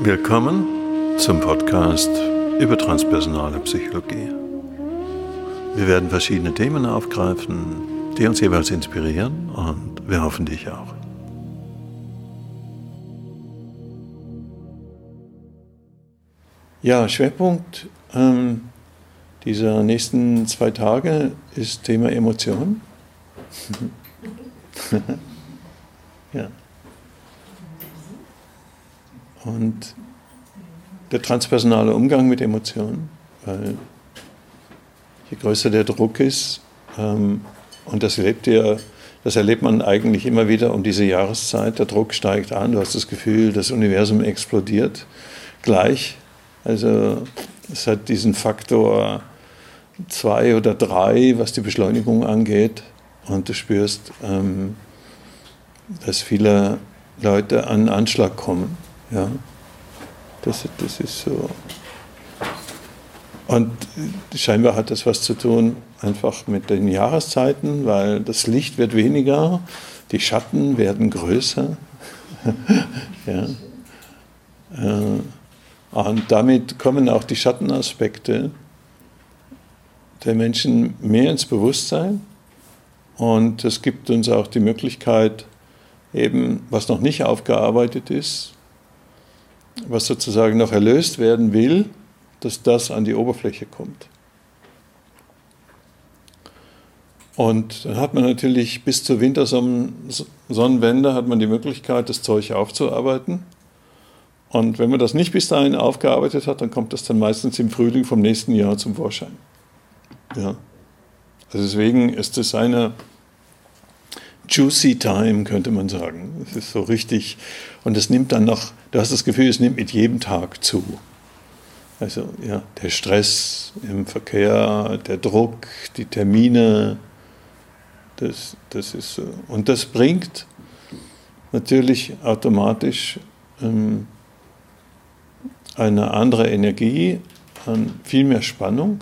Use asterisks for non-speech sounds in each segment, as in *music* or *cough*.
Willkommen zum Podcast über transpersonale Psychologie. Wir werden verschiedene Themen aufgreifen, die uns jeweils inspirieren und wir hoffen dich auch. Ja, Schwerpunkt ähm, dieser nächsten zwei Tage ist Thema Emotion. *laughs* ja. Und der transpersonale Umgang mit Emotionen, weil je größer der Druck ist, ähm, und das erlebt ihr, das erlebt man eigentlich immer wieder um diese Jahreszeit, der Druck steigt an, du hast das Gefühl, das Universum explodiert gleich. Also es hat diesen Faktor zwei oder drei, was die Beschleunigung angeht. Und du spürst, ähm, dass viele Leute an Anschlag kommen. Ja, das, das ist so. Und scheinbar hat das was zu tun einfach mit den Jahreszeiten, weil das Licht wird weniger, die Schatten werden größer. *laughs* ja. Äh, und damit kommen auch die Schattenaspekte der Menschen mehr ins Bewusstsein. Und es gibt uns auch die Möglichkeit, eben was noch nicht aufgearbeitet ist, was sozusagen noch erlöst werden will, dass das an die Oberfläche kommt. Und dann hat man natürlich bis zur Wintersonnenwende hat man die Möglichkeit, das Zeug aufzuarbeiten. Und wenn man das nicht bis dahin aufgearbeitet hat, dann kommt das dann meistens im Frühling vom nächsten Jahr zum Vorschein. Ja. Also deswegen ist es eine juicy time, könnte man sagen. Es ist so richtig. Und es nimmt dann noch, du hast das Gefühl, es nimmt mit jedem Tag zu. Also ja, der Stress im Verkehr, der Druck, die Termine, das, das ist so. Und das bringt natürlich automatisch ähm, eine andere Energie, viel mehr Spannung.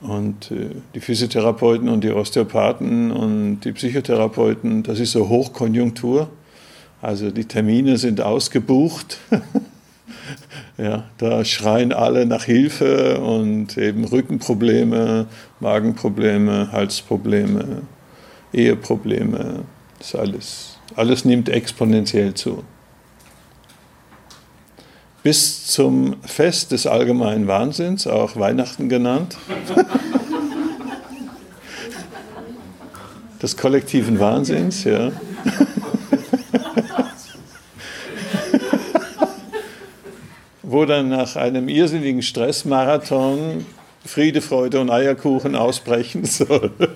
Und äh, die Physiotherapeuten und die Osteopathen und die Psychotherapeuten, das ist so Hochkonjunktur. Also die Termine sind ausgebucht. *laughs* ja, da schreien alle nach Hilfe und eben Rückenprobleme, Magenprobleme, Halsprobleme, Eheprobleme. Das alles, alles nimmt exponentiell zu bis zum Fest des allgemeinen Wahnsinns, auch Weihnachten genannt, *laughs* des kollektiven Wahnsinns, ja. *laughs* Wo dann nach einem irrsinnigen Stressmarathon Friede, Freude und Eierkuchen ausbrechen soll. *laughs*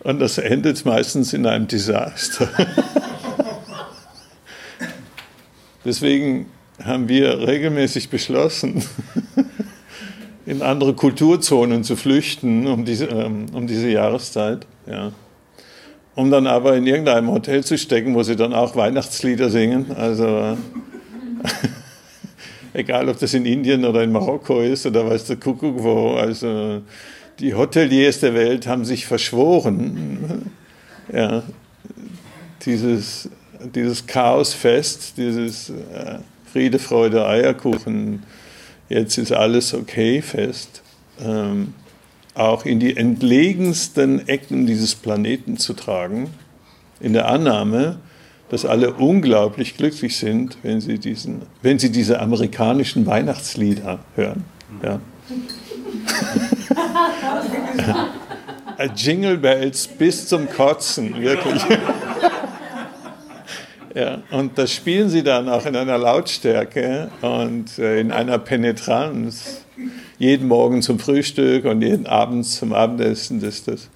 Und das endet meistens in einem Desaster. Deswegen haben wir regelmäßig beschlossen, *laughs* in andere Kulturzonen zu flüchten um diese, ähm, um diese Jahreszeit. Ja. Um dann aber in irgendeinem Hotel zu stecken, wo sie dann auch Weihnachtslieder singen. Also *laughs* egal, ob das in Indien oder in Marokko ist oder weiß der Kuckuck wo. Also die Hoteliers der Welt haben sich verschworen, *laughs* ja, dieses dieses Chaosfest, dieses äh, Friede, Freude, Eierkuchen, jetzt ist alles okay Fest, ähm, auch in die entlegensten Ecken dieses Planeten zu tragen, in der Annahme, dass alle unglaublich glücklich sind, wenn sie, diesen, wenn sie diese amerikanischen Weihnachtslieder hören. Ja. *laughs* Jingle Bells bis zum Kotzen, wirklich. *laughs* Ja, und das spielen sie dann auch in einer Lautstärke und äh, in einer Penetranz. Jeden Morgen zum Frühstück und jeden Abend zum Abendessen, dass, das,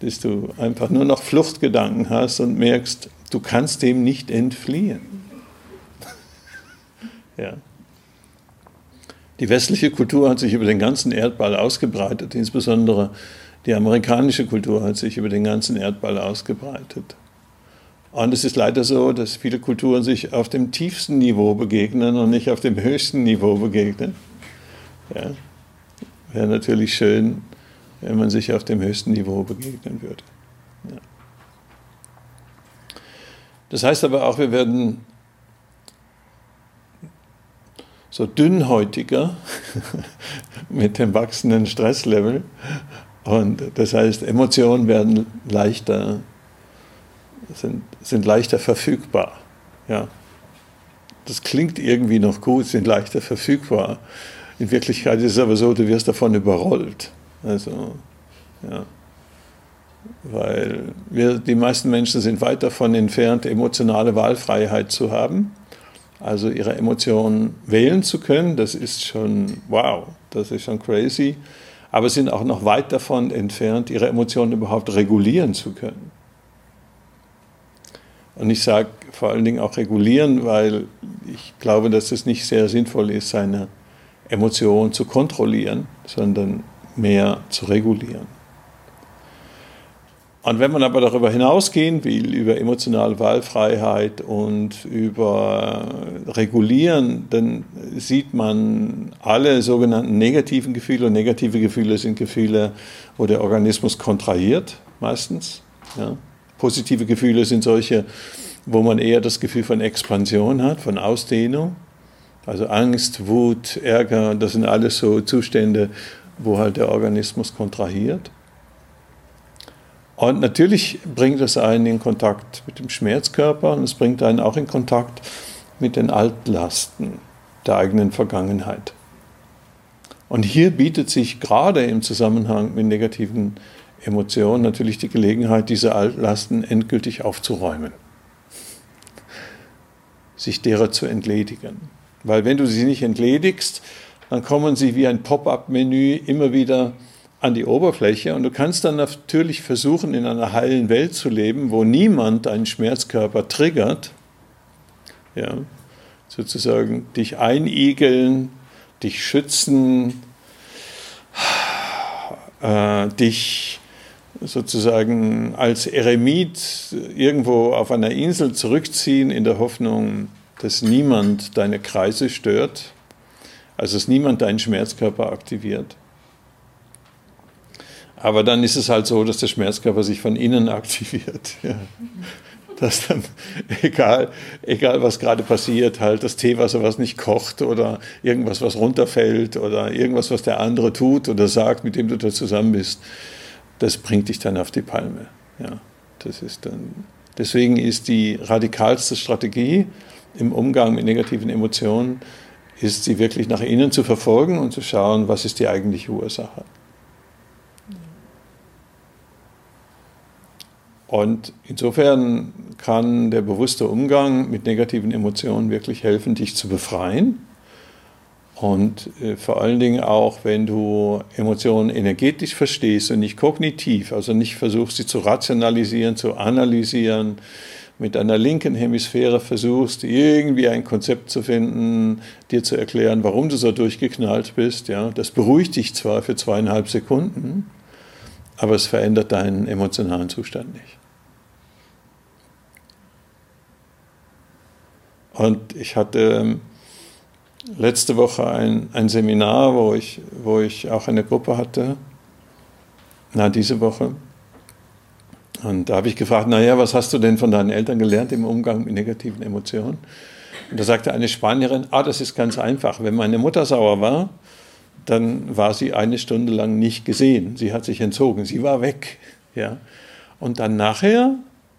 dass du einfach nur noch Fluchtgedanken hast und merkst, du kannst dem nicht entfliehen. *laughs* ja. Die westliche Kultur hat sich über den ganzen Erdball ausgebreitet, insbesondere die amerikanische Kultur hat sich über den ganzen Erdball ausgebreitet. Und es ist leider so, dass viele Kulturen sich auf dem tiefsten Niveau begegnen und nicht auf dem höchsten Niveau begegnen. Ja. Wäre natürlich schön, wenn man sich auf dem höchsten Niveau begegnen würde. Ja. Das heißt aber auch, wir werden so dünnhäutiger *laughs* mit dem wachsenden Stresslevel. Und das heißt, Emotionen werden leichter sind, sind leichter verfügbar. Ja. Das klingt irgendwie noch gut, sind leichter verfügbar. In Wirklichkeit ist es aber so, du wirst davon überrollt. Also, ja. Weil wir, die meisten Menschen sind weit davon entfernt, emotionale Wahlfreiheit zu haben. Also ihre Emotionen wählen zu können, das ist schon wow, das ist schon crazy. Aber sind auch noch weit davon entfernt, ihre Emotionen überhaupt regulieren zu können. Und ich sage vor allen Dingen auch regulieren, weil ich glaube, dass es nicht sehr sinnvoll ist, seine Emotionen zu kontrollieren, sondern mehr zu regulieren. Und wenn man aber darüber hinausgehen will, über emotionale Wahlfreiheit und über Regulieren, dann sieht man alle sogenannten negativen Gefühle. Und negative Gefühle sind Gefühle, wo der Organismus kontrahiert, meistens. Ja. Positive Gefühle sind solche, wo man eher das Gefühl von Expansion hat, von Ausdehnung. Also Angst, Wut, Ärger, das sind alles so Zustände, wo halt der Organismus kontrahiert. Und natürlich bringt es einen in Kontakt mit dem Schmerzkörper und es bringt einen auch in Kontakt mit den Altlasten der eigenen Vergangenheit. Und hier bietet sich gerade im Zusammenhang mit negativen Emotionen natürlich die Gelegenheit, diese Altlasten endgültig aufzuräumen, sich derer zu entledigen. Weil wenn du sie nicht entledigst, dann kommen sie wie ein Pop-up-Menü immer wieder an die Oberfläche und du kannst dann natürlich versuchen, in einer heilen Welt zu leben, wo niemand deinen Schmerzkörper triggert, ja, sozusagen dich einigeln, dich schützen, äh, dich sozusagen als Eremit irgendwo auf einer Insel zurückziehen in der Hoffnung, dass niemand deine Kreise stört, also dass niemand deinen Schmerzkörper aktiviert. Aber dann ist es halt so, dass der Schmerzkörper sich von innen *laughs* aktiviert. Ja. Dass dann, egal, egal was gerade passiert, halt das Teewasser, was nicht kocht oder irgendwas, was runterfällt oder irgendwas, was der andere tut oder sagt, mit dem du da zusammen bist, das bringt dich dann auf die Palme. Ja, das ist dann, deswegen ist die radikalste Strategie im Umgang mit negativen Emotionen, ist sie wirklich nach innen zu verfolgen und zu schauen, was ist die eigentliche Ursache. Und insofern kann der bewusste Umgang mit negativen Emotionen wirklich helfen, dich zu befreien. Und äh, vor allen Dingen auch, wenn du Emotionen energetisch verstehst und nicht kognitiv, also nicht versuchst, sie zu rationalisieren, zu analysieren, mit deiner linken Hemisphäre versuchst, irgendwie ein Konzept zu finden, dir zu erklären, warum du so durchgeknallt bist. Ja, das beruhigt dich zwar für zweieinhalb Sekunden, aber es verändert deinen emotionalen Zustand nicht. Und ich hatte ähm, letzte Woche ein, ein Seminar, wo ich, wo ich auch eine Gruppe hatte, na, diese Woche. Und da habe ich gefragt, naja, was hast du denn von deinen Eltern gelernt im Umgang mit negativen Emotionen? Und da sagte eine Spanierin, ah, das ist ganz einfach. Wenn meine Mutter sauer war, dann war sie eine Stunde lang nicht gesehen. Sie hat sich entzogen, sie war weg. Ja? Und dann nachher,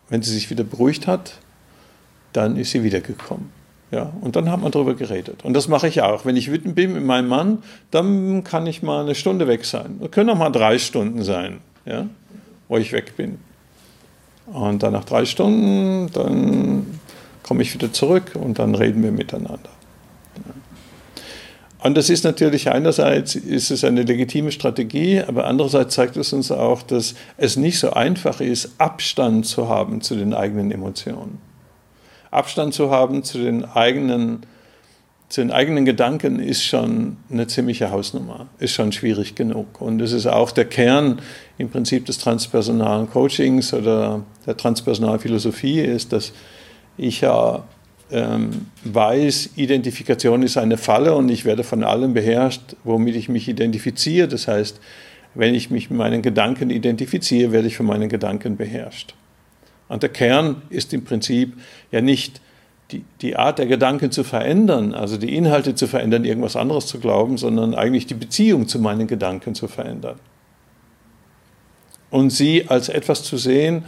wenn sie sich wieder beruhigt hat, dann ist sie wiedergekommen. Ja, und dann hat man darüber geredet. Und das mache ich auch. Wenn ich wütend bin mit meinem Mann, dann kann ich mal eine Stunde weg sein. Das können auch mal drei Stunden sein, ja, wo ich weg bin. Und dann nach drei Stunden, dann komme ich wieder zurück und dann reden wir miteinander. Und das ist natürlich einerseits ist es eine legitime Strategie, aber andererseits zeigt es uns auch, dass es nicht so einfach ist, Abstand zu haben zu den eigenen Emotionen. Abstand zu haben zu den eigenen, zu den eigenen Gedanken ist schon eine ziemliche Hausnummer, ist schon schwierig genug. Und es ist auch der Kern im Prinzip des transpersonalen Coachings oder der transpersonalen Philosophie ist, dass ich ja ähm, weiß, Identifikation ist eine Falle und ich werde von allem beherrscht, womit ich mich identifiziere. Das heißt, wenn ich mich mit meinen Gedanken identifiziere, werde ich von meinen Gedanken beherrscht. Und der Kern ist im Prinzip ja nicht die, die Art der Gedanken zu verändern, also die Inhalte zu verändern, irgendwas anderes zu glauben, sondern eigentlich die Beziehung zu meinen Gedanken zu verändern. Und sie als etwas zu sehen,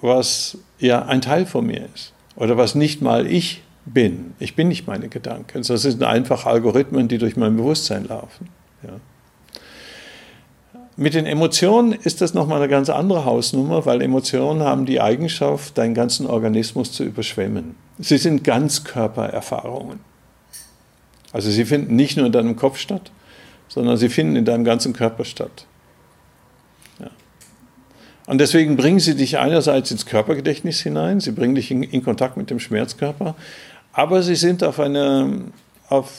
was ja ein Teil von mir ist oder was nicht mal ich bin. Ich bin nicht meine Gedanken. Das sind einfach Algorithmen, die durch mein Bewusstsein laufen. Ja. Mit den Emotionen ist das nochmal eine ganz andere Hausnummer, weil Emotionen haben die Eigenschaft, deinen ganzen Organismus zu überschwemmen. Sie sind Ganzkörpererfahrungen. Also sie finden nicht nur in deinem Kopf statt, sondern sie finden in deinem ganzen Körper statt. Ja. Und deswegen bringen sie dich einerseits ins Körpergedächtnis hinein, sie bringen dich in, in Kontakt mit dem Schmerzkörper, aber sie sind auf eine, auf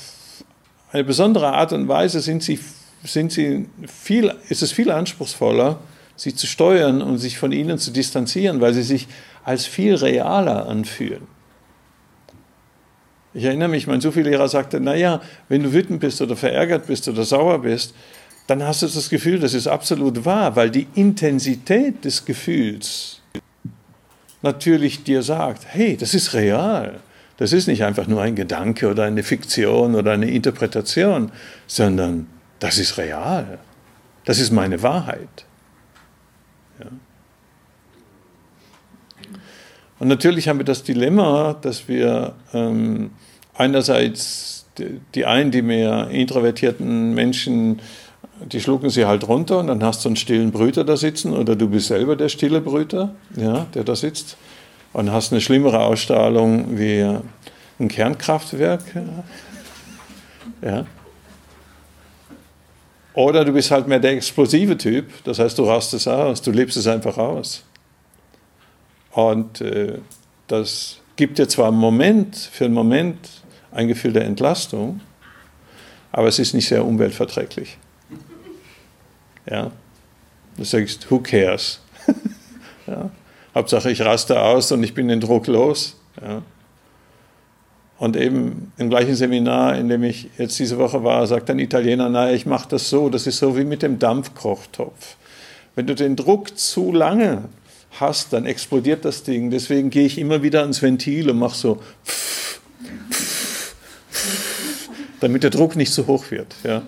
eine besondere Art und Weise sind sie sind sie viel, ist es viel anspruchsvoller, sie zu steuern und sich von ihnen zu distanzieren, weil sie sich als viel realer anfühlen. Ich erinnere mich, mein Sufi-Lehrer sagte, naja, wenn du wütend bist oder verärgert bist oder sauer bist, dann hast du das Gefühl, das ist absolut wahr, weil die Intensität des Gefühls natürlich dir sagt, hey, das ist real. Das ist nicht einfach nur ein Gedanke oder eine Fiktion oder eine Interpretation, sondern das ist real. Das ist meine Wahrheit. Ja. Und natürlich haben wir das Dilemma, dass wir ähm, einerseits die, die einen, die mehr introvertierten Menschen, die schlucken sie halt runter und dann hast du einen stillen Brüter da sitzen oder du bist selber der stille Brüter, ja, der da sitzt und hast eine schlimmere Ausstrahlung wie ein Kernkraftwerk. Ja. Oder du bist halt mehr der explosive Typ, das heißt, du rast es aus, du lebst es einfach aus. Und äh, das gibt dir zwar einen Moment, für einen Moment ein Gefühl der Entlastung, aber es ist nicht sehr umweltverträglich. Ja? Du sagst, who cares? *laughs* ja? Hauptsache, ich raste aus und ich bin den Druck los. Ja? Und eben im gleichen Seminar, in dem ich jetzt diese Woche war, sagt ein Italiener, naja, ich mache das so, das ist so wie mit dem Dampfkochtopf. Wenn du den Druck zu lange hast, dann explodiert das Ding. Deswegen gehe ich immer wieder ans Ventil und mache so, damit der Druck nicht zu hoch wird. Ja.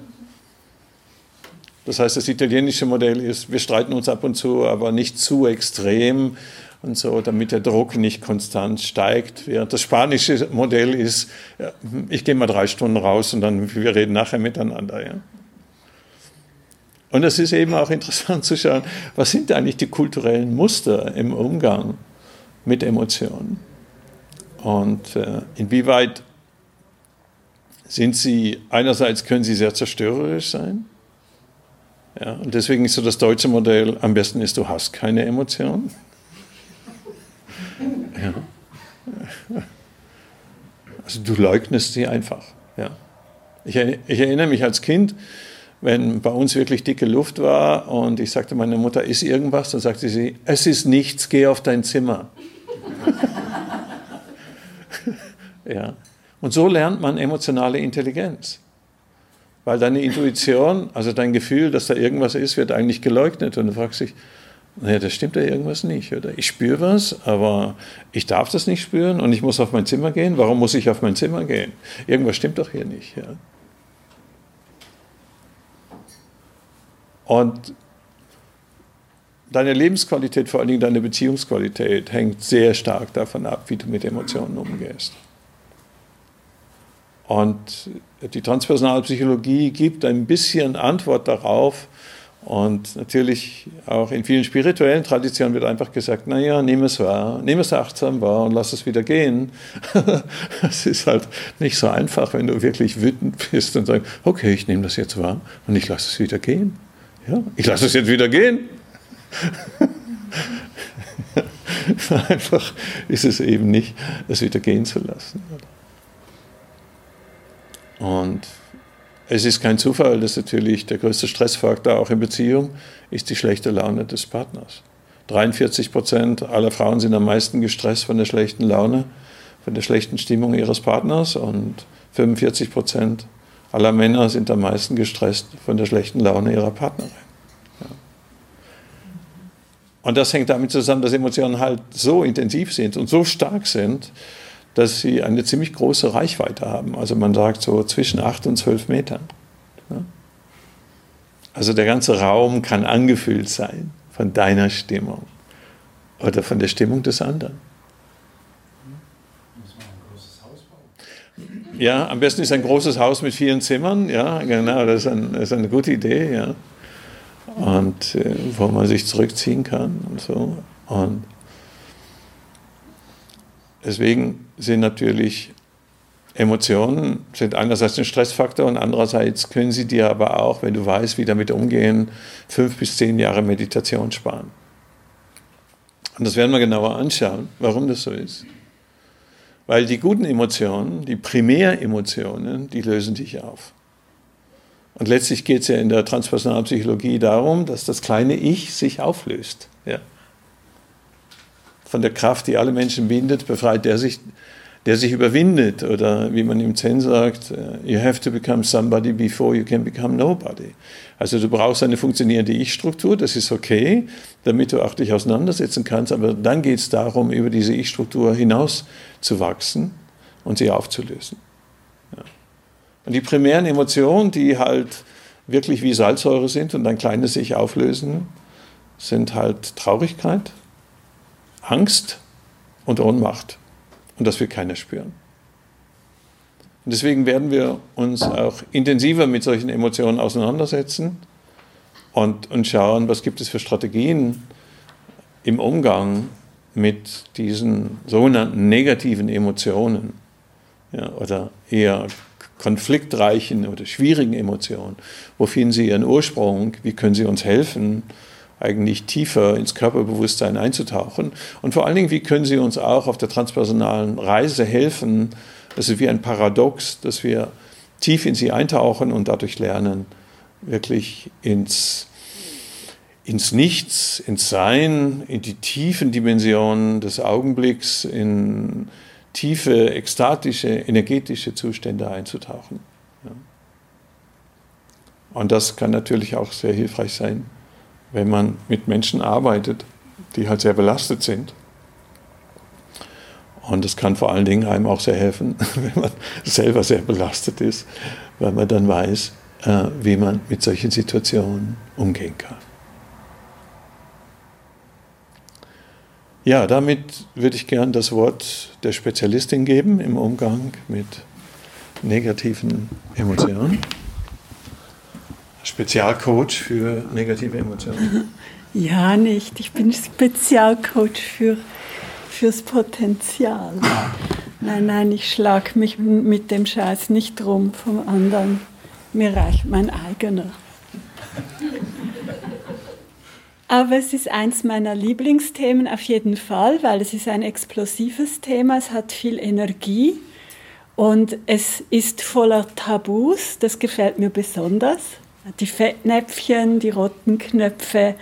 Das heißt, das italienische Modell ist, wir streiten uns ab und zu, aber nicht zu extrem und so, damit der Druck nicht konstant steigt. Das spanische Modell ist, ich gehe mal drei Stunden raus und dann wir reden nachher miteinander. Ja. Und es ist eben auch interessant zu schauen, was sind eigentlich die kulturellen Muster im Umgang mit Emotionen und äh, inwieweit sind sie, einerseits können sie sehr zerstörerisch sein, ja, und deswegen ist so das deutsche Modell, am besten ist, du hast keine Emotionen. Ja. *laughs* Also du leugnest sie einfach. Ja. Ich, ich, erinnere mich als Kind, wenn bei uns wirklich dicke Luft war und ich sagte meiner Mutter, ist irgendwas? Dann sagte sie, es ist nichts, geh auf dein Zimmer. *laughs* ja. Und so lernt man emotionale Intelligenz. Weil deine Intuition, also dein Gefühl, dass da irgendwas ist, wird eigentlich geleugnet. Und du fragst dich, naja, das stimmt ja irgendwas nicht, oder? Ich spüre was, aber ich darf das nicht spüren und ich muss auf mein Zimmer gehen. Warum muss ich auf mein Zimmer gehen? Irgendwas stimmt doch hier nicht, ja. Und deine Lebensqualität, vor allen Dingen deine Beziehungsqualität, hängt sehr stark davon ab, wie du mit Emotionen umgehst. Und die transpersonale Psychologie gibt ein bisschen Antwort darauf, und natürlich auch in vielen spirituellen Traditionen wird einfach gesagt, naja, nimm es wahr, nimm es achtsam wahr und lass es wieder gehen. *laughs* Es ist halt nicht so einfach, wenn du wirklich wütend bist und sagst, okay, ich nehme das jetzt wahr und ich lasse es wieder gehen. Ja, ich lasse es jetzt wieder gehen. *laughs* einfach ist es eben nicht, es wieder gehen zu lassen. Und es ist kein Zufall, dass natürlich der größte Stressfaktor auch in Beziehung ist die schlechte Laune des Partners. 43 Prozent aller Frauen sind am meisten gestresst von der schlechten Laune, von der schlechten Stimmung ihres Partners und 45 Prozent aller Männer sind am meisten gestresst von der schlechten Laune ihrer Partnerin. Ja. Und das hängt damit zusammen, dass Emotionen halt so intensiv sind und so stark sind, dass sie eine ziemlich große Reichweite haben. Also man sagt so zwischen 8 und 12 Metern. Also der ganze Raum kann angefüllt sein von deiner Stimmung oder von der Stimmung des anderen. Ja, am besten ist ein großes Haus mit vielen Zimmern. Ja, genau, das ist, ein, das ist eine gute Idee. Ja. Und äh, wo man sich zurückziehen kann und so. Und deswegen sind natürlich Emotionen sind einerseits ein Stressfaktor und andererseits können sie dir aber auch, wenn du weißt, wie damit umgehen, fünf bis zehn Jahre Meditation sparen. Und das werden wir genauer anschauen, warum das so ist. Weil die guten Emotionen, die Primäremotionen, die lösen dich auf. Und letztlich geht es ja in der transpersonalen Psychologie darum, dass das kleine Ich sich auflöst. Ja. Von der Kraft, die alle Menschen bindet, befreit der sich der sich überwindet oder wie man im Zen sagt, äh, you have to become somebody before you can become nobody. Also du brauchst eine funktionierende Ich-Struktur, das ist okay, damit du auch dich auseinandersetzen kannst, aber dann geht es darum, über diese Ich-Struktur hinaus zu wachsen und sie aufzulösen. Und die primären Emotionen, die halt wirklich wie Salzsäure sind und ein kleines sich auflösen, sind halt Traurigkeit, Angst und Ohnmacht. Und das will keiner spüren. Und deswegen werden wir uns auch intensiver mit solchen Emotionen auseinandersetzen und, und schauen, was gibt es für Strategien im Umgang mit diesen sogenannten negativen Emotionen ja, oder eher konfliktreichen oder schwierigen Emotionen. Wo finden sie ihren Ursprung? Wie können sie uns helfen? Eigentlich tiefer ins Körperbewusstsein einzutauchen. Und vor allen Dingen, wie können Sie uns auch auf der transpersonalen Reise helfen? Das ist wie ein Paradox, dass wir tief in sie eintauchen und dadurch lernen, wirklich ins, ins Nichts, ins Sein, in die tiefen Dimensionen des Augenblicks, in tiefe, ekstatische, energetische Zustände einzutauchen. Und das kann natürlich auch sehr hilfreich sein wenn man mit Menschen arbeitet, die halt sehr belastet sind. Und es kann vor allen Dingen einem auch sehr helfen, *laughs* wenn man selber sehr belastet ist, weil man dann weiß, äh, wie man mit solchen Situationen umgehen kann. Ja, damit würde ich gern das Wort der Spezialistin geben im Umgang mit negativen Emotionen. Spezialcoach für negative Emotionen? *laughs* Ja, nicht. Ich bin Spezialcoach für, fürs Potenzial. Nein, nein, ich schlage mich mit dem Scheiß nicht drum vom anderen. Mir reicht mein eigener. Aber es ist eins meiner Lieblingsthemen auf jeden Fall, weil es ist ein explosives Thema, es hat viel Energie und es ist voller Tabus, das gefällt mir besonders. Die Fettnäpfchen, die roten Knöpfe,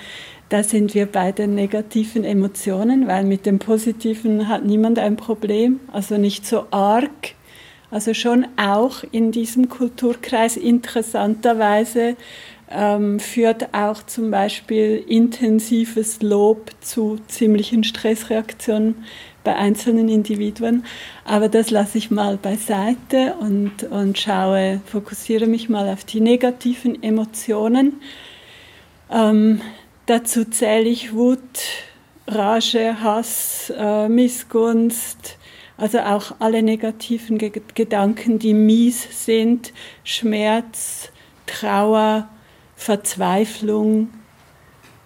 da sind wir bei den negativen Emotionen, weil mit dem Positiven hat niemand ein Problem, also nicht so arg. Also schon auch in diesem Kulturkreis interessanterweise ähm, führt auch zum Beispiel intensives Lob zu ziemlichen Stressreaktionen bei einzelnen Individuen. Aber das lasse ich mal beiseite und, und schaue, fokussiere mich mal auf die negativen Emotionen. Ähm, dazu zähle ich Wut, Rage, Hass, äh, Missgunst, also auch alle negativen Ge Gedanken, die mies sind, Schmerz, Trauer, Verzweiflung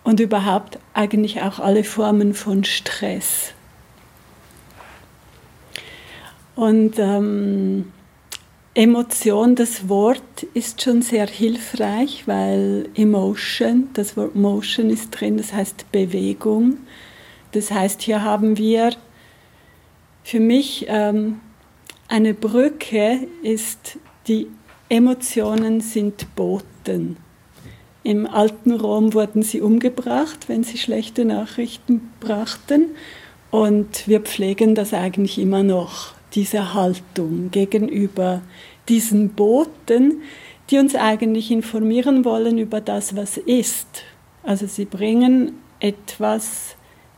und überhaupt eigentlich auch alle Formen von Stress. Und ähm, Emotion, das Wort ist schon sehr hilfreich, weil Emotion, das Wort Motion ist drin, das heißt Bewegung. Das heißt, hier haben wir für mich ähm, eine Brücke ist, die Emotionen sind Boten. Im alten Rom wurden sie umgebracht, wenn sie schlechte Nachrichten brachten. Und wir pflegen das eigentlich immer noch diese Haltung gegenüber diesen Boten, die uns eigentlich informieren wollen über das, was ist. Also sie bringen etwas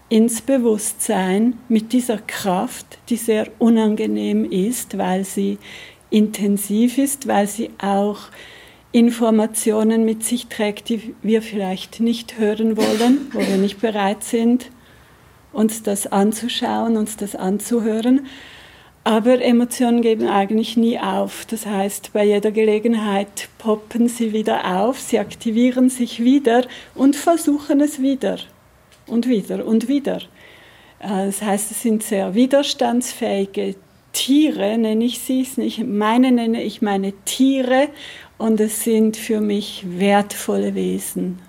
ins Bewusstsein mit dieser Kraft, die sehr unangenehm ist, weil sie intensiv ist, weil sie auch Informationen mit sich trägt, die wir vielleicht nicht hören wollen, wo wir nicht bereit sind, uns das anzuschauen, uns das anzuhören. Aber Emotionen geben eigentlich nie auf. Das heißt, bei jeder Gelegenheit poppen sie wieder auf, sie aktivieren sich wieder und versuchen es wieder und wieder und wieder. Äh, das heißt, es sind sehr widerstandsfähige Tiere, nenne ich sie. Nicht meine nenne ich meine Tiere und es sind für mich wertvolle Wesen.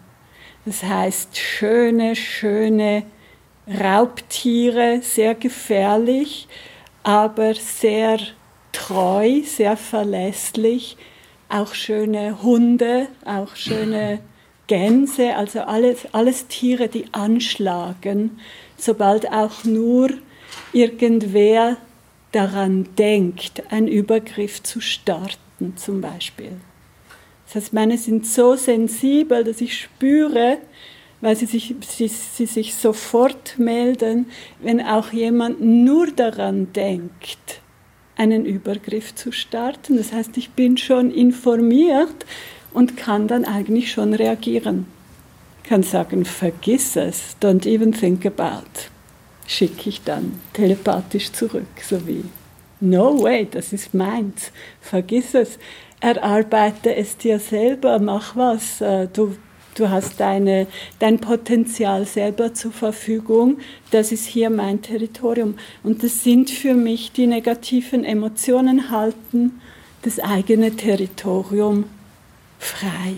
Das heißt, schöne, schöne Raubtiere, sehr gefährlich aber sehr treu, sehr verlässlich. Auch schöne Hunde, auch schöne Gänse, also alles, alles Tiere, die anschlagen, sobald auch nur irgendwer daran denkt, einen Übergriff zu starten zum Beispiel. Das heißt, meine sind so sensibel, dass ich spüre, weil sie sich, sie, sie sich sofort melden, wenn auch jemand nur daran denkt, einen Übergriff zu starten. Das heißt, ich bin schon informiert und kann dann eigentlich schon reagieren. Ich kann sagen, vergiss es, don't even think about. Schicke ich dann telepathisch zurück, so wie, no way, das ist meins, vergiss es, erarbeite es dir selber, mach was, äh, du du hast deine, dein Potenzial selber zur Verfügung, das ist hier mein Territorium. Und das sind für mich die negativen Emotionen halten das eigene Territorium frei.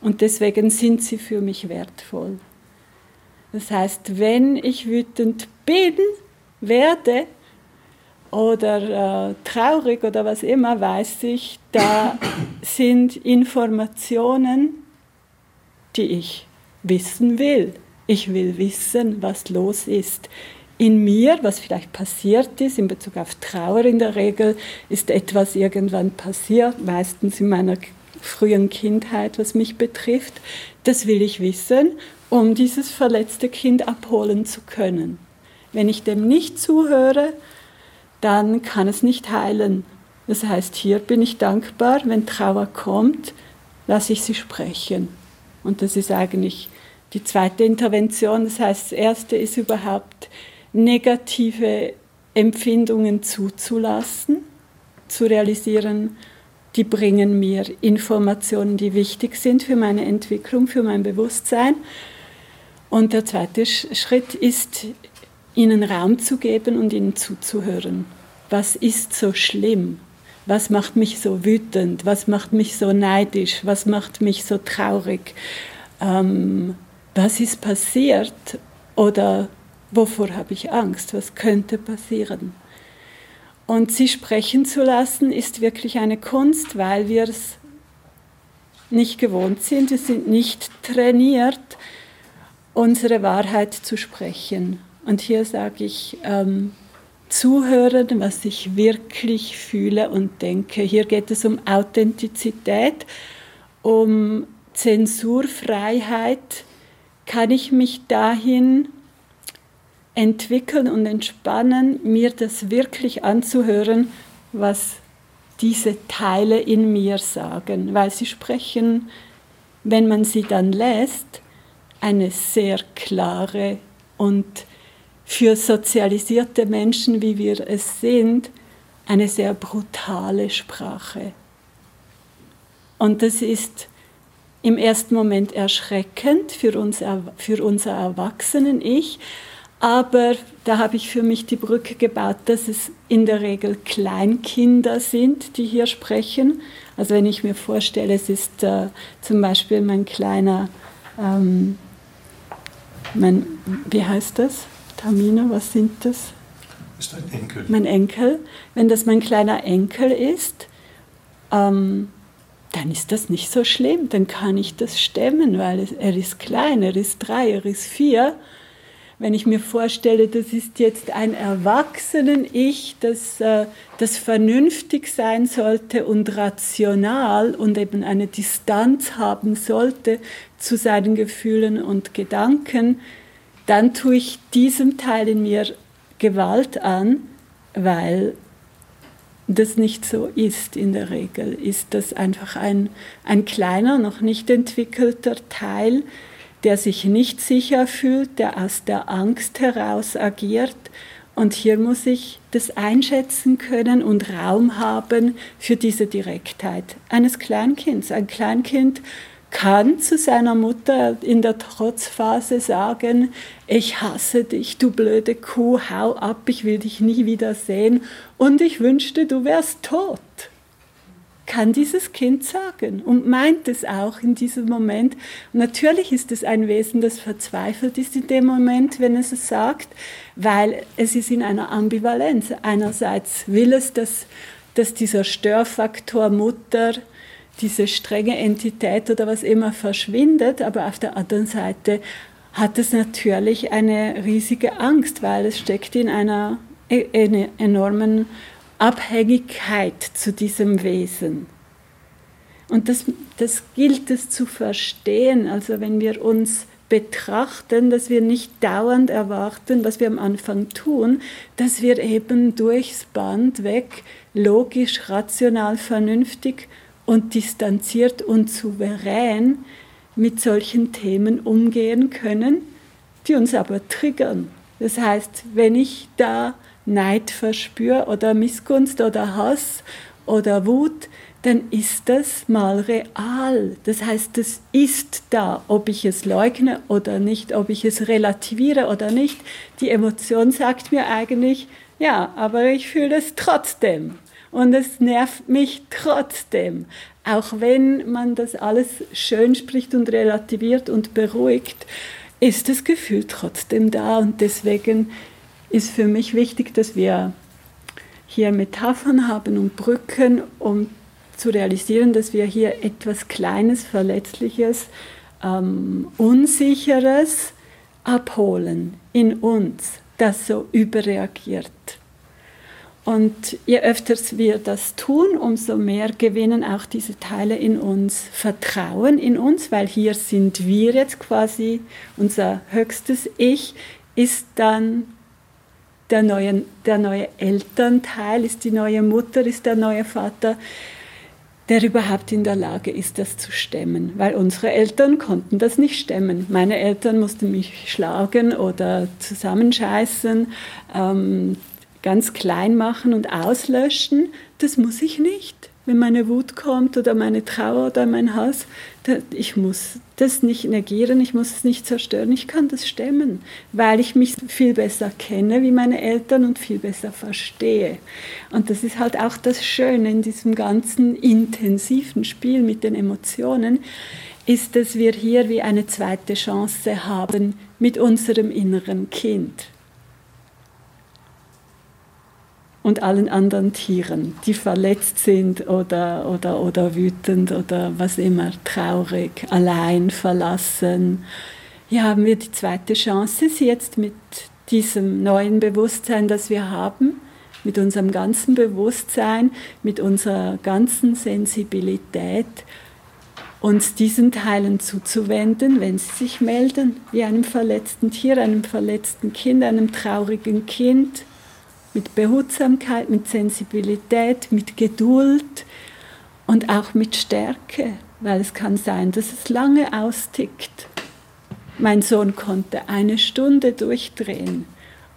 Und deswegen sind sie für mich wertvoll. Das heißt, wenn ich wütend bin, werde oder äh, traurig oder was immer, weiß ich, da sind Informationen, die ich wissen will. Ich will wissen, was los ist in mir, was vielleicht passiert ist. In Bezug auf Trauer in der Regel ist etwas irgendwann passiert, meistens in meiner frühen Kindheit, was mich betrifft. Das will ich wissen, um dieses verletzte Kind abholen zu können. Wenn ich dem nicht zuhöre, dann kann es nicht heilen. Das heißt, hier bin ich dankbar, wenn Trauer kommt, lasse ich sie sprechen. Und das ist eigentlich die zweite Intervention. Das heißt, das erste ist überhaupt negative Empfindungen zuzulassen, zu realisieren, die bringen mir Informationen, die wichtig sind für meine Entwicklung, für mein Bewusstsein. Und der zweite Schritt ist, ihnen Raum zu geben und ihnen zuzuhören. Was ist so schlimm? Was macht mich so wütend, was macht mich so neidisch, was macht mich so traurig, ähm, was ist passiert? Oder wovor habe ich Angst, was könnte passieren. Und sie sprechen zu lassen ist wirklich eine Kunst, weil wir es nicht gewohnt sind, wir sind nicht trainiert, unsere Wahrheit zu sprechen. Und hier sage ich, ähm, zuhören, was ich wirklich fühle und denke. Hier geht es um Authentizität, um Zensurfreiheit. Kann ich mich dahin entwickeln und entspannen, mir das wirklich anzuhören, was diese Teile in mir sagen, weil sie sprechen, wenn man sie dann lässt, eine sehr klare und für sozialisierte Menschen, wie wir es sind, eine sehr brutale Sprache. Und das ist im ersten Moment erschreckend für, uns, für unser Erwachsenen-Ich, aber da habe ich für mich die Brücke gebaut, dass es in der Regel Kleinkinder sind, die hier sprechen. Also wenn ich mir vorstelle, es ist äh, zum Beispiel mein kleiner, ähm, mein, wie heißt das? Tamina, was sind das? Ist ein Enkel. Mein Enkel. Wenn das mein kleiner Enkel ist, ähm, dann ist das nicht so schlimm. Dann kann ich das stemmen, weil er ist klein, er ist drei, er ist vier. wenn ich mir vorstelle, das ist jetzt ein erwachsenen Ich, das, äh, das vernünftig sein sollte und rational und eben eine Distanz haben sollte zu seinen Gefühlen und Gedanken, dann tue ich diesem Teil in mir Gewalt an, weil das nicht so ist in der Regel. Ist das einfach ein, ein kleiner, noch nicht entwickelter Teil, der sich nicht sicher fühlt, der aus der Angst heraus agiert. Und hier muss ich das einschätzen können und Raum haben für diese Direktheit eines Kleinkinds. Ein Kleinkind kann zu seiner Mutter in der Trotzphase sagen, ich hasse dich, du blöde Kuh, hau ab, ich will dich nie wieder sehen und ich wünschte, du wärst tot kann dieses Kind sagen und meint es auch in diesem Moment. Natürlich ist es ein Wesen, das verzweifelt ist in dem Moment, wenn es es sagt, weil es ist in einer Ambivalenz. Einerseits will es, dass, dass dieser Störfaktor Mutter, diese strenge Entität oder was immer verschwindet, aber auf der anderen Seite hat es natürlich eine riesige Angst, weil es steckt in einer, e-, einer enormen Abhängigkeit zu diesem Wesen. Und das, das gilt es zu verstehen. Also wenn wir uns betrachten, dass wir nicht dauernd erwarten, was wir am Anfang tun, dass wir eben durchs Band weg logisch, rational, vernünftig und distanziert und souverän mit solchen Themen umgehen können, die uns aber triggern. Das heißt, wenn ich da Neid verspüre oder Missgunst oder Hass oder Wut, dann ist das mal real. Das heißt, das ist da, ob ich es leugne oder nicht, ob ich es relativiere oder nicht. Die Emotion sagt mir eigentlich, ja, aber ich fühle es trotzdem. Und es nervt mich trotzdem. Auch wenn man das alles schön spricht und relativiert und beruhigt, ist das Gefühl trotzdem da. Und deswegen ist für mich wichtig, dass wir hier Metaphern haben und Brücken, um zu realisieren, dass wir hier etwas Kleines, Verletzliches, ähm, Unsicheres abholen in uns, das so überreagiert. Und je öfter wir das tun, umso mehr gewinnen auch diese Teile in uns Vertrauen in uns, weil hier sind wir jetzt quasi, unser höchstes Ich ist dann der neue, der neue Elternteil, ist die neue Mutter, ist der neue Vater, der überhaupt in der Lage ist, das zu stemmen. Weil unsere Eltern konnten das nicht stemmen. Meine Eltern mussten mich schlagen oder zusammenscheißen, ähm, ganz klein machen und auslöschen. Das muss ich nicht wenn meine Wut kommt oder meine Trauer oder mein Hass, ich muss das nicht negieren, ich muss es nicht zerstören, ich kann das stemmen, weil ich mich viel besser kenne wie meine Eltern und viel besser verstehe. Und das ist halt auch das Schöne in diesem ganzen intensiven Spiel mit den Emotionen, ist, dass wir hier wie eine zweite Chance haben mit unserem inneren Kind. Und allen anderen Tieren, die verletzt sind oder, oder, oder wütend oder was immer, traurig, allein, verlassen. Hier haben wir die zweite Chance, sie jetzt mit diesem neuen Bewusstsein, das wir haben, mit unserem ganzen Bewusstsein, mit unserer ganzen Sensibilität, uns diesen Teilen zuzuwenden, wenn sie sich melden, wie einem verletzten Tier, einem verletzten Kind, einem traurigen Kind, mit Behutsamkeit, mit Sensibilität, mit Geduld und auch mit Stärke, weil es kann sein, dass es lange austickt. Mein Sohn konnte eine Stunde durchdrehen.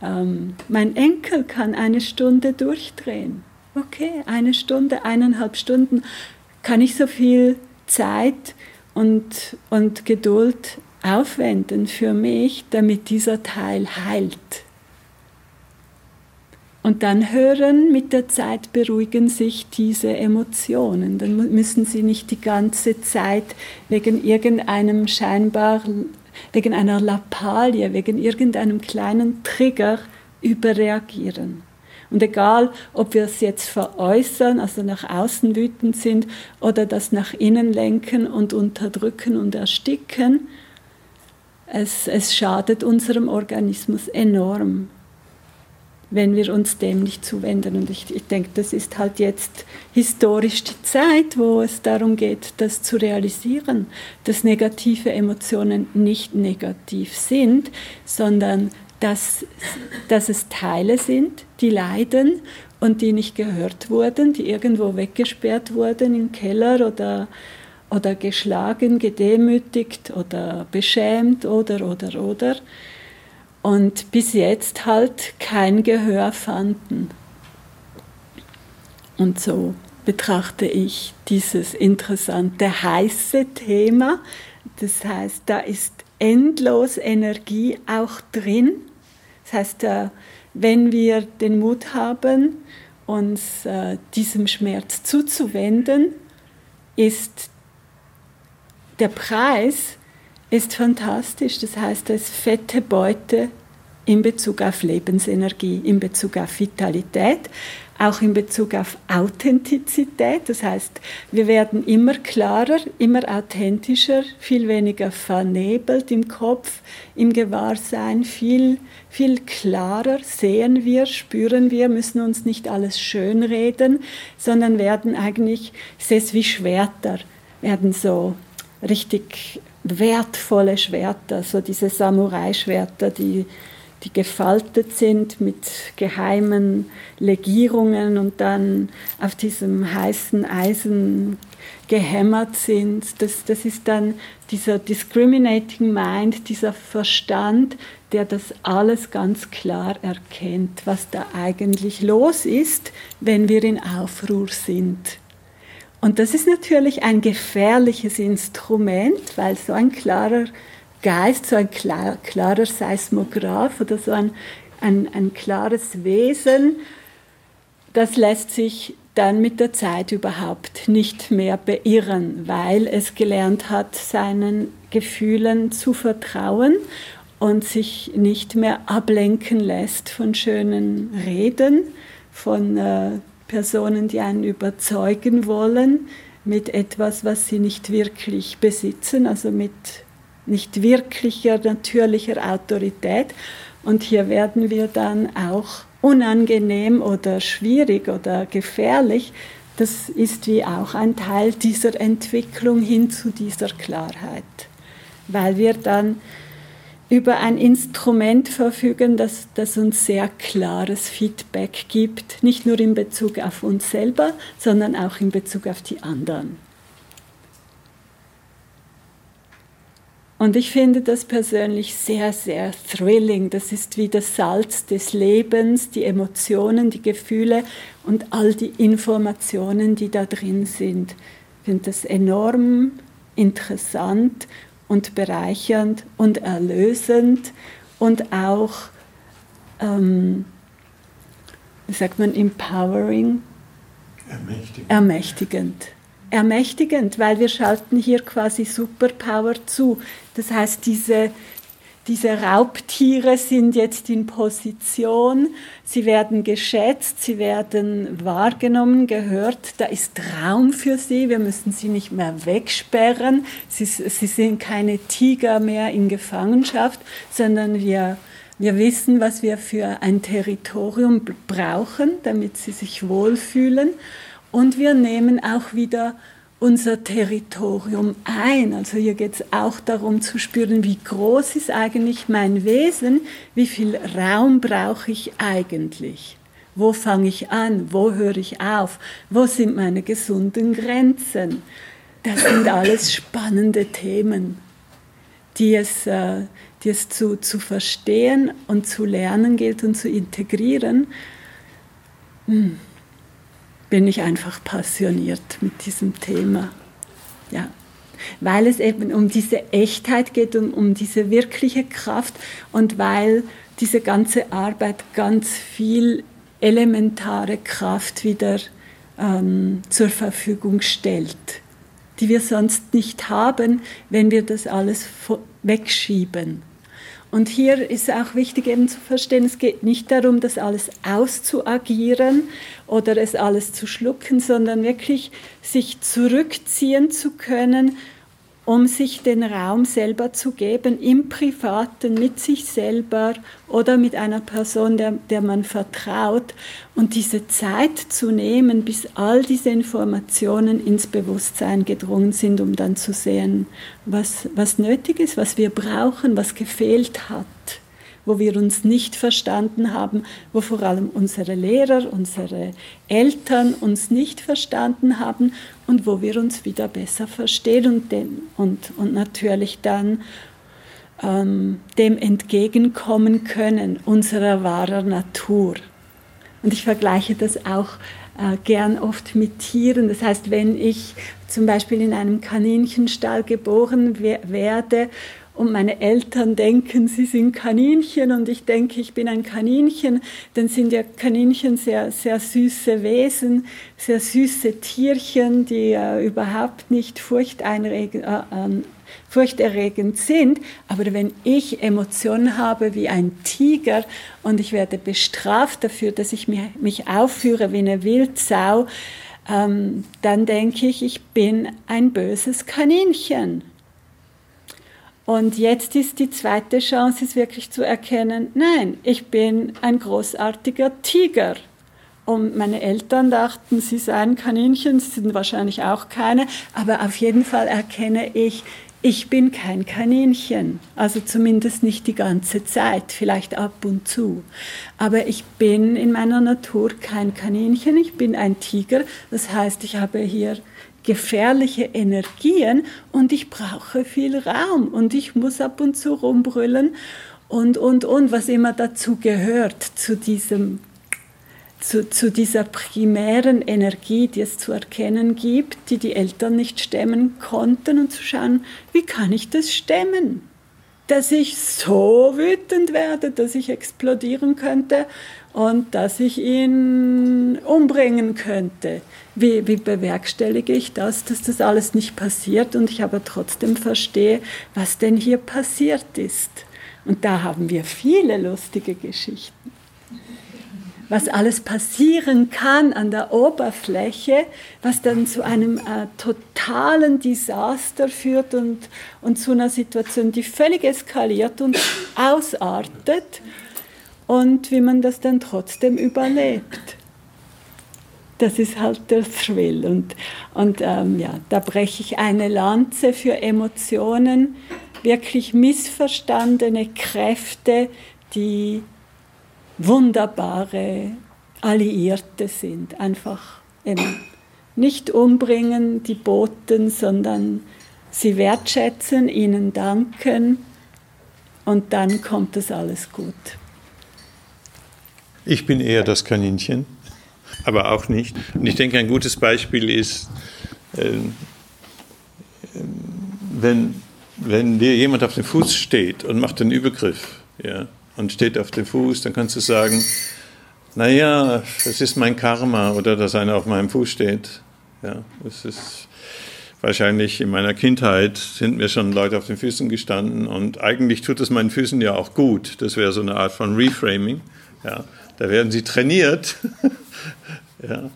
Ähm, mein Enkel kann eine Stunde durchdrehen. Okay, eine Stunde, eineinhalb Stunden kann ich so viel Zeit und, und Geduld aufwenden für mich, damit dieser Teil heilt. Und dann hören, mit der Zeit beruhigen sich diese Emotionen. Dann müssen sie nicht die ganze Zeit wegen irgendeinem scheinbar, wegen einer Lappalie, wegen irgendeinem kleinen Trigger überreagieren. Und egal, ob wir es jetzt veräußern, also nach außen wütend sind, oder das nach innen lenken und unterdrücken und ersticken, es, es schadet unserem Organismus enorm, wenn wir uns dem nicht zuwenden. Und ich, ich denke, das ist halt jetzt historisch die Zeit, wo es darum geht, das zu realisieren, dass negative Emotionen nicht negativ sind, sondern dass, dass es Teile sind, die leiden und die nicht gehört wurden, die irgendwo weggesperrt wurden im Keller oder, oder geschlagen, gedemütigt oder beschämt oder oder oder und bis jetzt halt kein Gehör fanden. Und so betrachte ich dieses interessante heiße Thema. Das heißt, da ist endlos Energie auch drin. Das heißt, äh, wenn wir den Mut haben, uns äh, diesem Schmerz zuzuwenden, ist der Preis ist fantastisch. Das heißt, es ist fette Beute in Bezug auf Lebensenergie, in Bezug auf Vitalität, auch in Bezug auf Authentizität. Das heißt, wir werden immer klarer, immer authentischer, viel weniger vernebelt im Kopf, im Gewahrsein, viel, viel klarer sehen wir, spüren wir, müssen uns nicht alles schönreden, sondern werden eigentlich, ich wie Schwerter, werden so richtig wertvolle Schwerter, so diese Samurai-Schwerter, die, die gefaltet sind mit geheimen Legierungen und dann auf diesem heißen Eisen gehämmert sind. Das, das ist dann dieser discriminating mind, dieser Verstand, der das alles ganz klar erkennt, was da eigentlich los ist, wenn wir in Aufruhr sind. Und das ist natürlich ein gefährliches Instrument, weil so ein klarer Geist, so ein klar, klarer Seismograph oder so ein, ein, ein klares Wesen, das lässt sich dann mit der Zeit überhaupt nicht mehr beirren, weil es gelernt hat, seinen Gefühlen zu vertrauen und sich nicht mehr ablenken lässt von schönen Reden, von äh, Personen, die einen überzeugen wollen mit etwas, was sie nicht wirklich besitzen, also mit nicht wirklicher, natürlicher Autorität. Und hier werden wir dann auch unangenehm oder schwierig oder gefährlich. Das ist wie auch ein Teil dieser Entwicklung hin zu dieser Klarheit, weil wir dann über ein Instrument verfügen, das, das uns sehr klares Feedback gibt, nicht nur in Bezug auf uns selber, sondern auch in Bezug auf die anderen. Und ich finde das persönlich sehr, sehr thrilling. Das ist wie das Salz des Lebens, die Emotionen, die Gefühle und all die Informationen, die da drin sind. Ich finde das enorm interessant und bereichernd und erlösend und auch, ähm, wie sagt man, empowering? Ermächtigend. Ermächtigend. Ermächtigend, weil wir schalten hier quasi Superpower zu. Das heißt, diese diese Raubtiere sind jetzt in Position, sie werden geschätzt, sie werden wahrgenommen, gehört, da ist Raum für sie, wir müssen sie nicht mehr wegsperren, sie, sie sind keine Tiger mehr in Gefangenschaft, sondern wir, wir wissen, was wir für ein Territorium brauchen, damit sie sich wohlfühlen. Und wir nehmen auch wieder unser Territorium ein. Also hier geht es auch darum zu spüren, wie groß ist eigentlich mein Wesen, wie viel Raum brauche ich eigentlich. Wo fange ich an? Wo höre ich auf? Wo sind meine gesunden Grenzen? Das sind alles spannende Themen, die es, äh, die es zu, zu verstehen und zu lernen gilt und zu integrieren. Hm bin ich einfach passioniert mit diesem Thema. Ja. Weil es eben um diese Echtheit geht, um, um diese wirkliche Kraft und weil diese ganze Arbeit ganz viel elementare Kraft wieder ähm, zur Verfügung stellt, die wir sonst nicht haben, wenn wir das alles wegschieben. Und hier ist auch wichtig eben zu verstehen, es geht nicht darum, das alles auszuagieren oder es alles zu schlucken, sondern wirklich sich zurückziehen zu können um sich den Raum selber zu geben, im Privaten, mit sich selber oder mit einer Person, der, der man vertraut, und diese Zeit zu nehmen, bis all diese Informationen ins Bewusstsein gedrungen sind, um dann zu sehen, was, was nötig ist, was wir brauchen, was gefehlt hat wo wir uns nicht verstanden haben, wo vor allem unsere Lehrer, unsere Eltern uns nicht verstanden haben und wo wir uns wieder besser verstehen und, den, und, und natürlich dann ähm, dem entgegenkommen können, unserer wahrer Natur. Und ich vergleiche das auch äh, gern oft mit Tieren. Das heißt, wenn ich zum Beispiel in einem Kaninchenstall geboren werde und meine Eltern denken, sie sind Kaninchen und ich denke, ich bin ein Kaninchen, dann sind ja Kaninchen sehr, sehr süße Wesen, sehr süße Tierchen, die äh, überhaupt nicht furchteinregend, äh, äh, furchterregend sind. Aber wenn ich Emotionen habe wie ein Tiger und ich werde bestraft dafür, dass ich mich, mich aufführe wie eine Wildsau, ähm, dann denke ich, ich bin ein böses Kaninchen. Und jetzt ist die zweite Chance, es wirklich zu erkennen, nein, ich bin ein großartiger Tiger. Und meine Eltern dachten, sie seien Kaninchen, sie sind wahrscheinlich auch keine, aber auf jeden Fall erkenne ich, ich bin kein Kaninchen, also zumindest nicht die ganze Zeit, vielleicht ab und zu. Aber ich bin in meiner Natur kein Kaninchen, ich bin ein Tiger, das heißt, ich habe hier gefährliche Energien und ich brauche viel Raum und ich muss ab und zu rumbrüllen und, und, und, was immer dazu gehört, zu, diesem, zu, zu dieser primären Energie, die es zu erkennen gibt, die die Eltern nicht stemmen konnten und zu schauen, wie kann ich das stemmen? Dass ich so wütend werde, dass ich explodieren könnte und dass ich ihn umbringen könnte. Wie, wie bewerkstellige ich das, dass das alles nicht passiert und ich aber trotzdem verstehe, was denn hier passiert ist? Und da haben wir viele lustige Geschichten. Was alles passieren kann an der Oberfläche, was dann zu einem äh, totalen Desaster führt und, und zu einer Situation, die völlig eskaliert und ausartet und wie man das dann trotzdem überlebt. Das ist halt der Thrill. Und, und ähm, ja, da breche ich eine Lanze für Emotionen, wirklich missverstandene Kräfte, die wunderbare Alliierte sind. Einfach eben nicht umbringen, die Boten, sondern sie wertschätzen, ihnen danken und dann kommt das alles gut. Ich bin eher das Kaninchen, aber auch nicht. Und ich denke, ein gutes Beispiel ist, äh, wenn, wenn dir jemand auf dem Fuß steht und macht einen Übergriff ja, und steht auf dem Fuß, dann kannst du sagen, naja, das ist mein Karma oder dass einer auf meinem Fuß steht. Ja, das ist wahrscheinlich in meiner Kindheit sind mir schon Leute auf den Füßen gestanden und eigentlich tut es meinen Füßen ja auch gut. Das wäre so eine Art von Reframing. Ja. Da werden sie trainiert. Ja,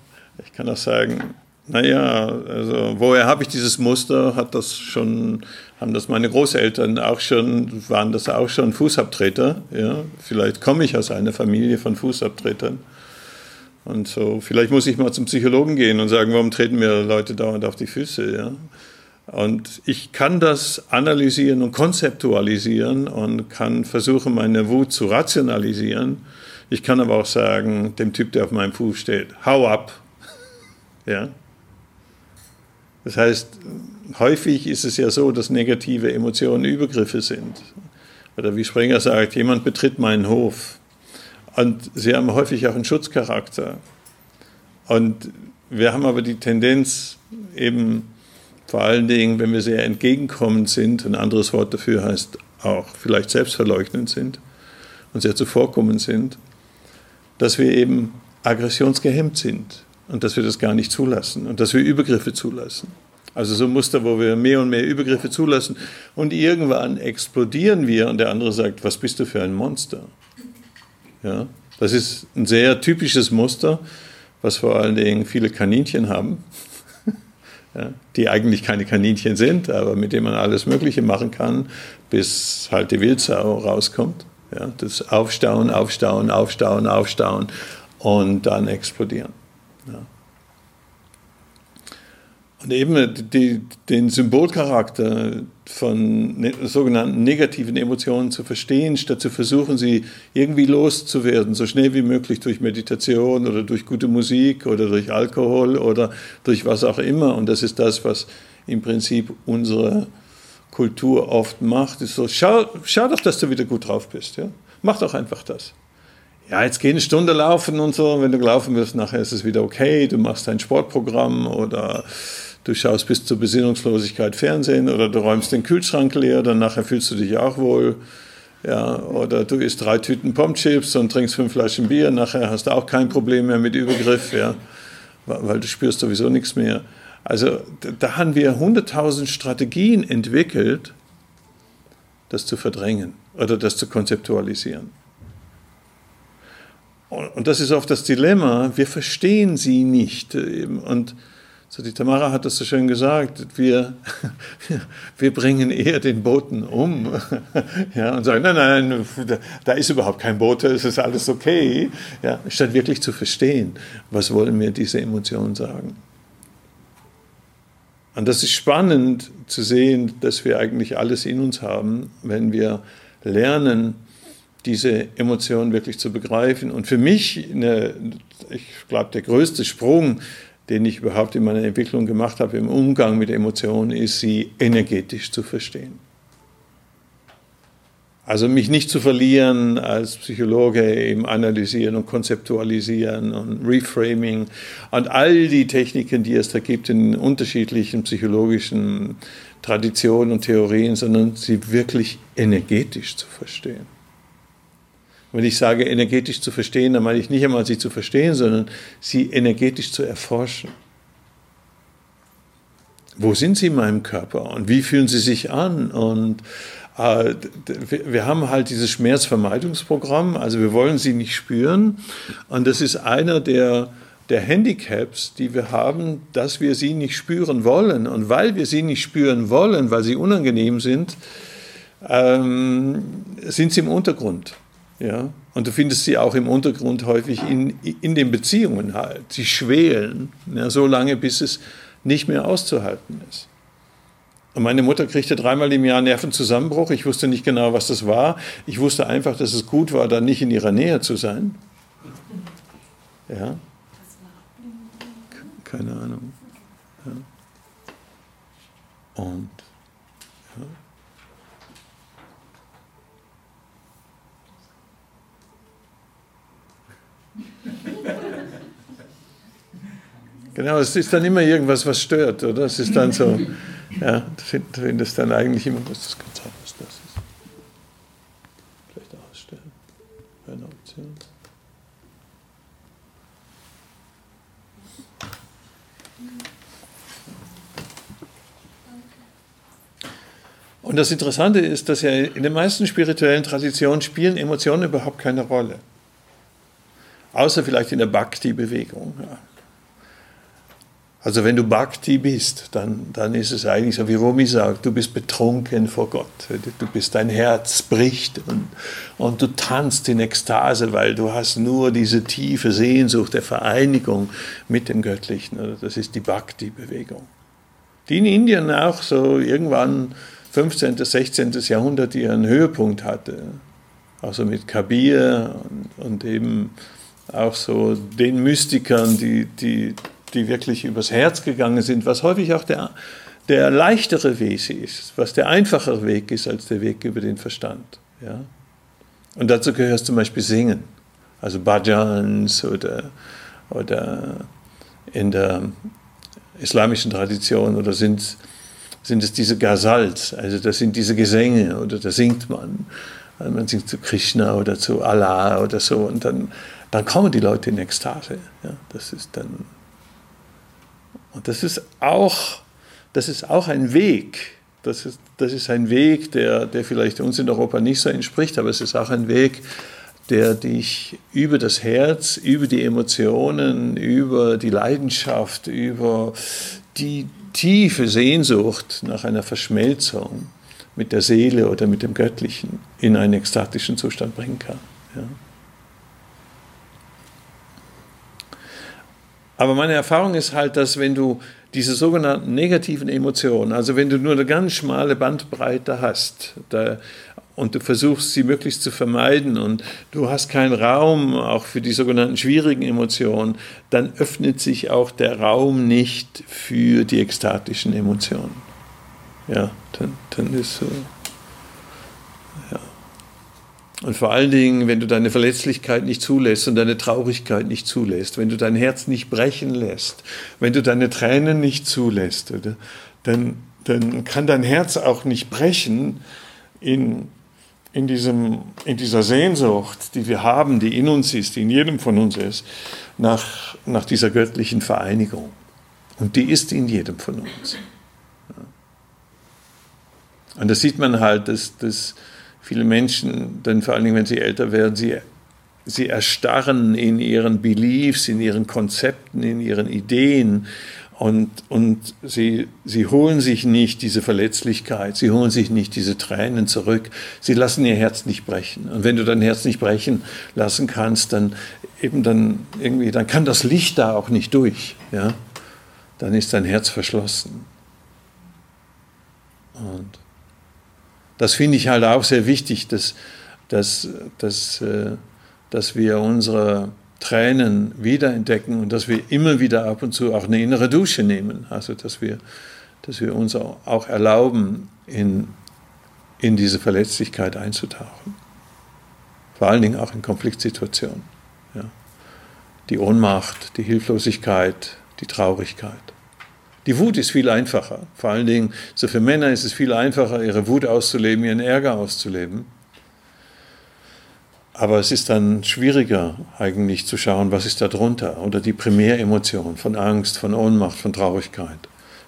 ich kann auch sagen, naja, also woher habe ich dieses Muster? Hat das schon, haben das meine Großeltern auch schon, waren das auch schon Fußabtreter? Ja, vielleicht komme ich aus einer Familie von Fußabtretern. Und so, vielleicht muss ich mal zum Psychologen gehen und sagen, warum treten mir Leute dauernd auf die Füße? Ja? Und ich kann das analysieren und konzeptualisieren und kann versuchen, meine Wut zu rationalisieren ich kann aber auch sagen, dem Typ, der auf meinem Fuß steht, hau ab. *laughs* ja. Das heißt, häufig ist es ja so, dass negative Emotionen Übergriffe sind. Oder wie Springer sagt, jemand betritt meinen Hof. Und sie haben häufig auch einen Schutzcharakter. Und wir haben aber die Tendenz, eben vor allen Dingen, wenn wir sehr entgegenkommend sind, ein anderes Wort dafür heißt auch vielleicht selbstverleugnend sind und sehr zuvorkommend sind, dass wir eben aggressionsgehemmt sind und dass wir das gar nicht zulassen und dass wir Übergriffe zulassen. Also so Muster, wo wir mehr und mehr Übergriffe zulassen und irgendwann explodieren wir und der andere sagt, was bist du für ein Monster? Ja, das ist ein sehr typisches Muster, was vor allen Dingen viele Kaninchen haben. *laughs* ja, die eigentlich keine Kaninchen sind, aber mit denen man alles Mögliche machen kann, bis halt die Wildsau rauskommt. Ja, das Aufstauen, Aufstauen, Aufstauen, Aufstauen und dann explodieren. Ja. Und eben die, den Symbolcharakter von ne, sogenannten negativen Emotionen zu verstehen, statt zu versuchen, sie irgendwie loszuwerden, so schnell wie möglich durch Meditation oder durch gute Musik oder durch Alkohol oder durch was auch immer. Und das ist das, was im Prinzip unsere Kultur oft macht. Ist so, schau, schau doch, dass du wieder gut drauf bist. Ja? Mach doch einfach das. Ja, jetzt geh eine Stunde laufen und so. Wenn du gelaufen wirst, nachher ist es wieder okay. Du machst dein Sportprogramm oder du schaust bis zur Besinnungslosigkeit Fernsehen oder du räumst den Kühlschrank leer, dann nachher fühlst du dich auch wohl. Ja, oder du isst drei Tüten Pommes-Chips und trinkst fünf Flaschen Bier, nachher hast du auch kein Problem mehr mit Übergriff, ja, weil du spürst sowieso nichts mehr. Also da haben wir hunderttausend Strategien entwickelt, das zu verdrängen oder das zu konzeptualisieren. Und das ist oft das Dilemma, wir verstehen sie nicht. Und so, die Tamara hat das so schön gesagt, wir, *laughs* wir bringen eher den Boten um *laughs* ja, und sagen, nein, nein, da, ist überhaupt kein Bote, es ist alles okay, ja, statt wirklich zu verstehen, was wollen mir diese Emotionen sagen. Und das ist spannend zu sehen, dass wir eigentlich alles in uns haben, wenn wir lernen, diese Emotionen wirklich zu begreifen. Und für mich, eine, ich glaube, der größte Sprung den ich überhaupt in meiner Entwicklung gemacht habe im Umgang mit Emotionen, ist, sie energetisch zu verstehen. Also mich nicht zu verlieren als Psychologe im Analysieren und Konzeptualisieren und Reframing und all die Techniken, die es da gibt in unterschiedlichen psychologischen Traditionen und Theorien, sondern sie wirklich energetisch zu verstehen. Wenn ich sage, energetisch zu verstehen, dann meine ich nicht einmal sie zu verstehen, sondern sie energetisch zu erforschen. Wo sind sie in meinem Körper und wie fühlen sie sich an? Und äh, wir haben halt dieses Schmerzvermeidungsprogramm, also wir wollen sie nicht spüren. Und das ist einer der, der Handicaps, die wir haben, dass wir sie nicht spüren wollen. Und weil wir sie nicht spüren wollen, weil sie unangenehm sind, ähm, sind sie im Untergrund. Ja? Und du findest sie auch im Untergrund häufig in, in den Beziehungen halt. Sie schwelen, ja, so lange, bis es nicht mehr auszuhalten ist. Und meine Mutter kriegte dreimal im Jahr Nervenzusammenbruch. Ich wusste nicht genau, was das war. Ich wusste einfach, dass es gut war, dann nicht in ihrer Nähe zu sein. Ja? Keine Ahnung. Ja. Und *laughs* Genau, es ist dann immer irgendwas, was stört, oder? Es ist dann so, *laughs* ja, du findest dann eigentlich immer, was das kann sein, was das ist. Vielleicht ausstellen, eine Option. Und das Interessante ist, dass ja in den meisten spirituellen Traditionen spielen Emotionen überhaupt keine Rolle. Außer vielleicht in der Bhakti-Bewegung. Ja. Also wenn du Bhakti bist, dann, dann ist es eigentlich so, wie Rumi sagt, du bist betrunken vor Gott. Du bist, dein Herz bricht und, und du tanzt in Ekstase, weil du hast nur diese tiefe Sehnsucht der Vereinigung mit dem Göttlichen. Das ist die Bhakti-Bewegung. Die in Indien auch so irgendwann 15., 16. Jahrhundert ihren Höhepunkt hatte. Also mit Kabir und, und eben auch so den Mystikern, die, die die wirklich übers Herz gegangen sind, was häufig auch der, der leichtere Weg ist, was der einfachere Weg ist als der Weg über den Verstand. Ja? Und dazu gehört zum Beispiel Singen, also Bhajans oder, oder in der islamischen Tradition oder sind, sind es diese Ghazals, also das sind diese Gesänge oder da singt man. Man singt zu Krishna oder zu Allah oder so und dann, dann kommen die Leute in Ekstase. Ja, das ist dann und das ist auch, das ist auch ein Weg. Das ist, das ist ein Weg, der, der vielleicht uns in Europa nicht so entspricht, aber es ist auch ein Weg, der dich über das Herz, über die Emotionen, über die Leidenschaft, über die, tiefe Sehnsucht nach einer Verschmelzung mit der Seele oder mit dem Göttlichen in einen ekstatischen Zustand bringen kann. Ja. Aber meine Erfahrung ist halt, dass wenn du diese sogenannten negativen Emotionen, also wenn du nur eine ganz schmale Bandbreite hast da, und du versuchst sie möglichst zu vermeiden und du hast keinen Raum auch für die sogenannten schwierigen Emotionen, dann öffnet sich auch der Raum nicht für die ekstatischen Emotionen. Ja, dann, dann ist so. Und vor allen Dingen, wenn du deine Verletzlichkeit nicht zulässt und deine Traurigkeit nicht zulässt, wenn du dein Herz nicht brechen lässt, wenn du deine Tränen nicht zulässt, oder, dann, dann kann dein Herz auch nicht brechen in, in, diesem, in dieser Sehnsucht, die wir haben, die in uns ist, die in jedem von uns ist, nach, nach dieser göttlichen Vereinigung. Und die ist in jedem von uns. Und das sieht man halt, dass, dass viele Menschen, dann vor allen Dingen, wenn sie älter werden, sie, sie erstarren in ihren Beliefs, in ihren Konzepten, in ihren Ideen und, und sie, sie holen sich nicht diese Verletzlichkeit, sie holen sich nicht diese Tränen zurück, sie lassen ihr Herz nicht brechen. Und wenn du dein Herz nicht brechen lassen kannst, dann eben dann irgendwie, dann kann das Licht da auch nicht durch, ja. Dann ist dein Herz verschlossen. Und das finde ich halt auch sehr wichtig, dass, dass, dass, äh, dass wir unsere Tränen wiederentdecken und dass wir immer wieder ab und zu auch eine innere Dusche nehmen. Also dass wir, dass wir uns auch erlauben, in, in diese Verletzlichkeit einzutauchen. Vor allen Dingen auch in Konfliktsituationen. Ja. Die Ohnmacht, die Hilflosigkeit, die Traurigkeit. Die Wut ist viel einfacher. Vor allen Dingen, so für Männer ist es viel einfacher, ihre Wut auszuleben, ihren Ärger auszuleben. Aber es ist dann schwieriger, eigentlich zu schauen, was ist da drunter oder die Primäremotion von Angst, von Ohnmacht, von Traurigkeit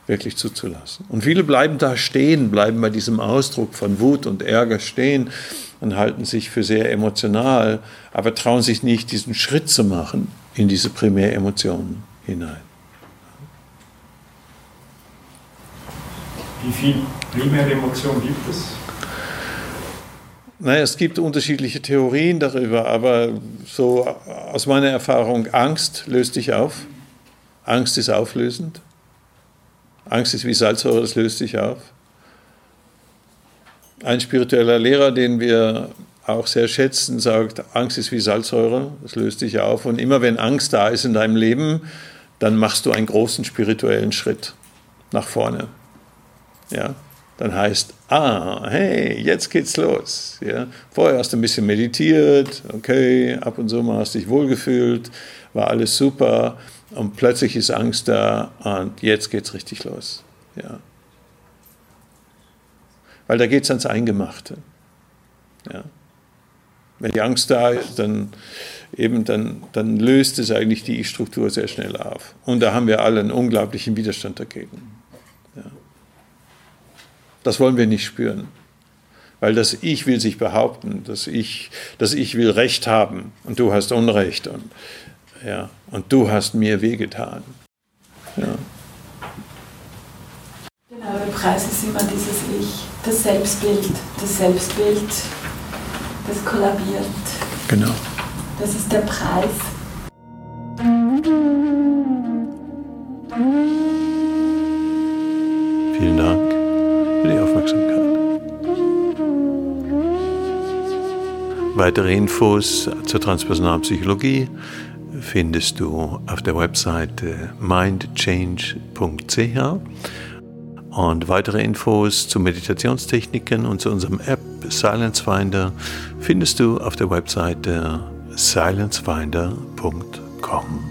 wirklich zuzulassen. Und viele bleiben da stehen, bleiben bei diesem Ausdruck von Wut und Ärger stehen und halten sich für sehr emotional, aber trauen sich nicht, diesen Schritt zu machen in diese Primäremotionen hinein. Wie viel primäre Emotionen gibt es? Naja, es gibt unterschiedliche Theorien darüber, aber so aus meiner Erfahrung, Angst löst dich auf. Angst ist auflösend. Angst ist wie Salzsäure, das löst dich auf. Ein spiritueller Lehrer, den wir auch sehr schätzen, sagt, Angst ist wie Salzsäure, das löst dich auf. Und immer wenn Angst da ist in deinem Leben, dann machst du einen großen spirituellen Schritt nach vorne ja, dann heißt, ah, hey, jetzt geht's los. Ja. Vorher hast du ein bisschen meditiert, okay, ab und zu mal hast dich wohlgefühlt, war alles super und plötzlich ist Angst da und jetzt geht's richtig los. Ja. Weil da geht's ans Eingemachte. Ja. Wenn die Angst da ist, dann, eben, dann, dann löst es eigentlich die Ich-Struktur sehr schnell auf. Und da haben wir alle einen unglaublichen Widerstand dagegen. Das wollen wir nicht spüren. Weil das Ich will sich behaupten, das Ich, das Ich will Recht haben und du hast Unrecht und, ja, und du hast mir wehgetan. Ja. Genau, der Preis ist immer dieses Ich, das Selbstbild, das Selbstbild, das kollabiert. Genau. Das ist der Preis. Vielen Dank für die Aufmerksamkeit. Weitere Infos zur transpersonalen Psychologie findest du auf der Webseite mindchange.ch und weitere Infos zu Meditationstechniken und zu unserem App Silence Finder findest du auf der Webseite silencefinder.com.